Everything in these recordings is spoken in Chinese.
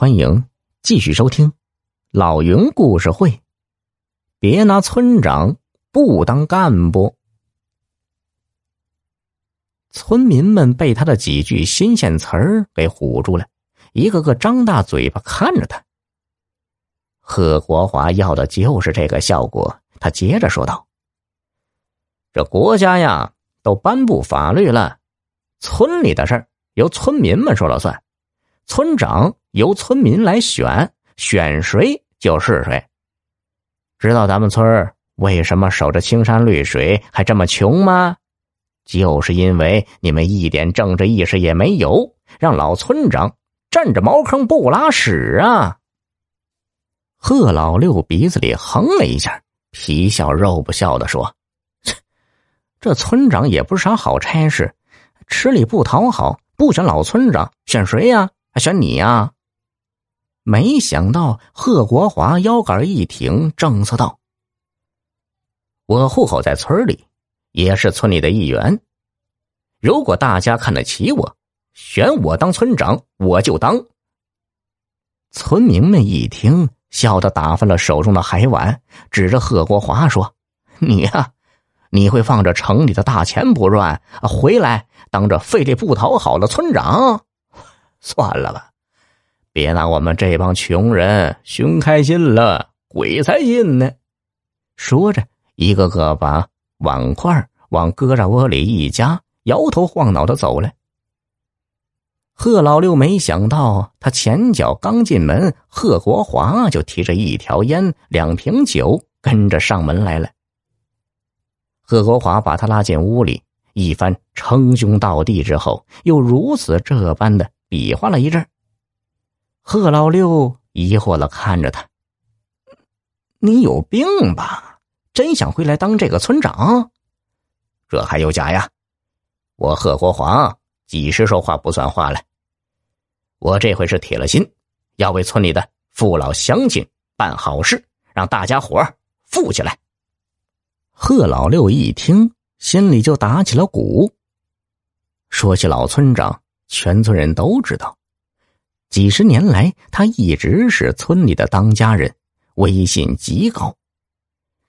欢迎继续收听《老云故事会》。别拿村长不当干部。村民们被他的几句新鲜词儿给唬住了，一个个张大嘴巴看着他。贺国华要的就是这个效果。他接着说道：“这国家呀，都颁布法律了，村里的事儿由村民们说了算，村长。”由村民来选，选谁就是谁。知道咱们村为什么守着青山绿水还这么穷吗？就是因为你们一点政治意识也没有，让老村长占着茅坑不拉屎啊！贺老六鼻子里哼了一下，皮笑肉不笑的说：“这村长也不是啥好差事，吃力不讨好，不选老村长，选谁呀？选你呀？”没想到贺国华腰杆一挺，正色道：“我户口在村里，也是村里的一员。如果大家看得起我，选我当村长，我就当。”村民们一听，笑得打翻了手中的海碗，指着贺国华说：“你呀，你会放着城里的大钱不赚，回来当着费力不讨好的村长？算了吧。”别拿我们这帮穷人寻开心了，鬼才信呢！说着，一个个把碗筷往胳肢窝里一夹，摇头晃脑的走了。贺老六没想到，他前脚刚进门，贺国华就提着一条烟、两瓶酒，跟着上门来了。贺国华把他拉进屋里，一番称兄道弟之后，又如此这般的比划了一阵。贺老六疑惑的看着他：“你有病吧？真想回来当这个村长？这还有假呀？我贺国华几时说话不算话了？我这回是铁了心，要为村里的父老乡亲办好事，让大家伙富起来。”贺老六一听，心里就打起了鼓。说起老村长，全村人都知道。几十年来，他一直是村里的当家人，威信极高。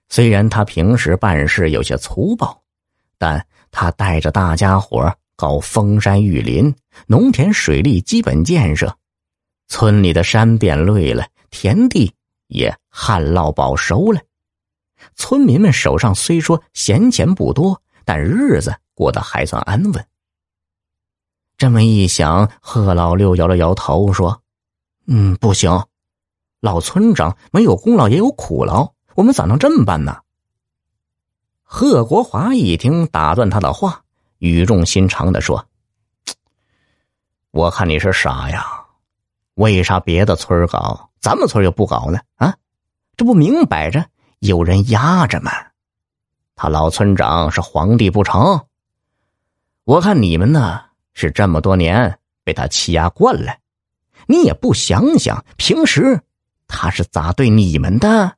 虽然他平时办事有些粗暴，但他带着大家伙搞封山育林、农田水利基本建设，村里的山变绿了，田地也旱涝保收了。村民们手上虽说闲钱不多，但日子过得还算安稳。这么一想，贺老六摇了摇头说：“嗯，不行，老村长没有功劳也有苦劳，我们咋能这么办呢？”贺国华一听，打断他的话，语重心长的说：“我看你是傻呀，为啥别的村搞，咱们村又不搞呢？啊，这不明摆着有人压着吗？他老村长是皇帝不成？我看你们呢。”是这么多年被他欺压惯了，你也不想想平时他是咋对你们的？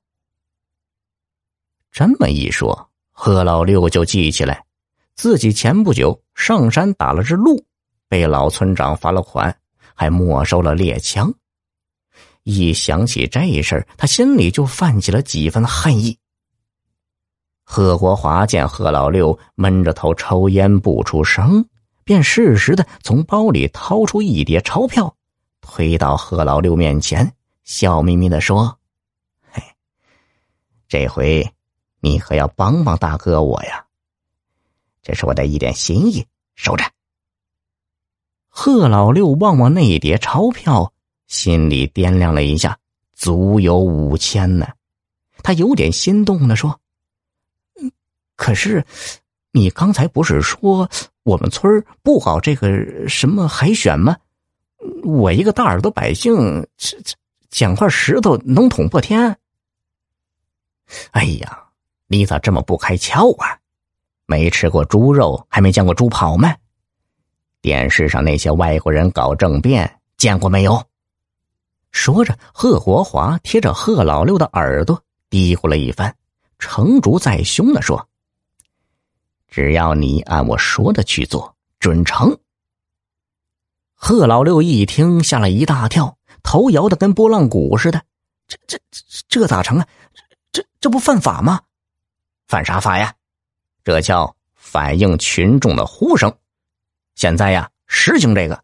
这么一说，贺老六就记起来，自己前不久上山打了只鹿，被老村长罚了款，还没收了猎枪。一想起这事儿，他心里就泛起了几分恨意。贺国华见贺老六闷着头抽烟不出声。便适时的从包里掏出一叠钞票，推到贺老六面前，笑眯眯的说：“嘿，这回你可要帮帮大哥我呀！这是我的一点心意，收着。”贺老六望望那一叠钞票，心里掂量了一下，足有五千呢。他有点心动的说：“可是，你刚才不是说？”我们村不搞这个什么海选吗？我一个大耳朵百姓，捡块石头能捅破天？哎呀，你咋这么不开窍啊？没吃过猪肉，还没见过猪跑吗？电视上那些外国人搞政变，见过没有？说着，贺国华贴着贺老六的耳朵嘀咕了一番，成竹在胸的说。只要你按我说的去做，准成。贺老六一听，吓了一大跳，头摇的跟拨浪鼓似的。这这这咋成啊？这这不犯法吗？犯啥法呀？这叫反映群众的呼声。现在呀，实行这个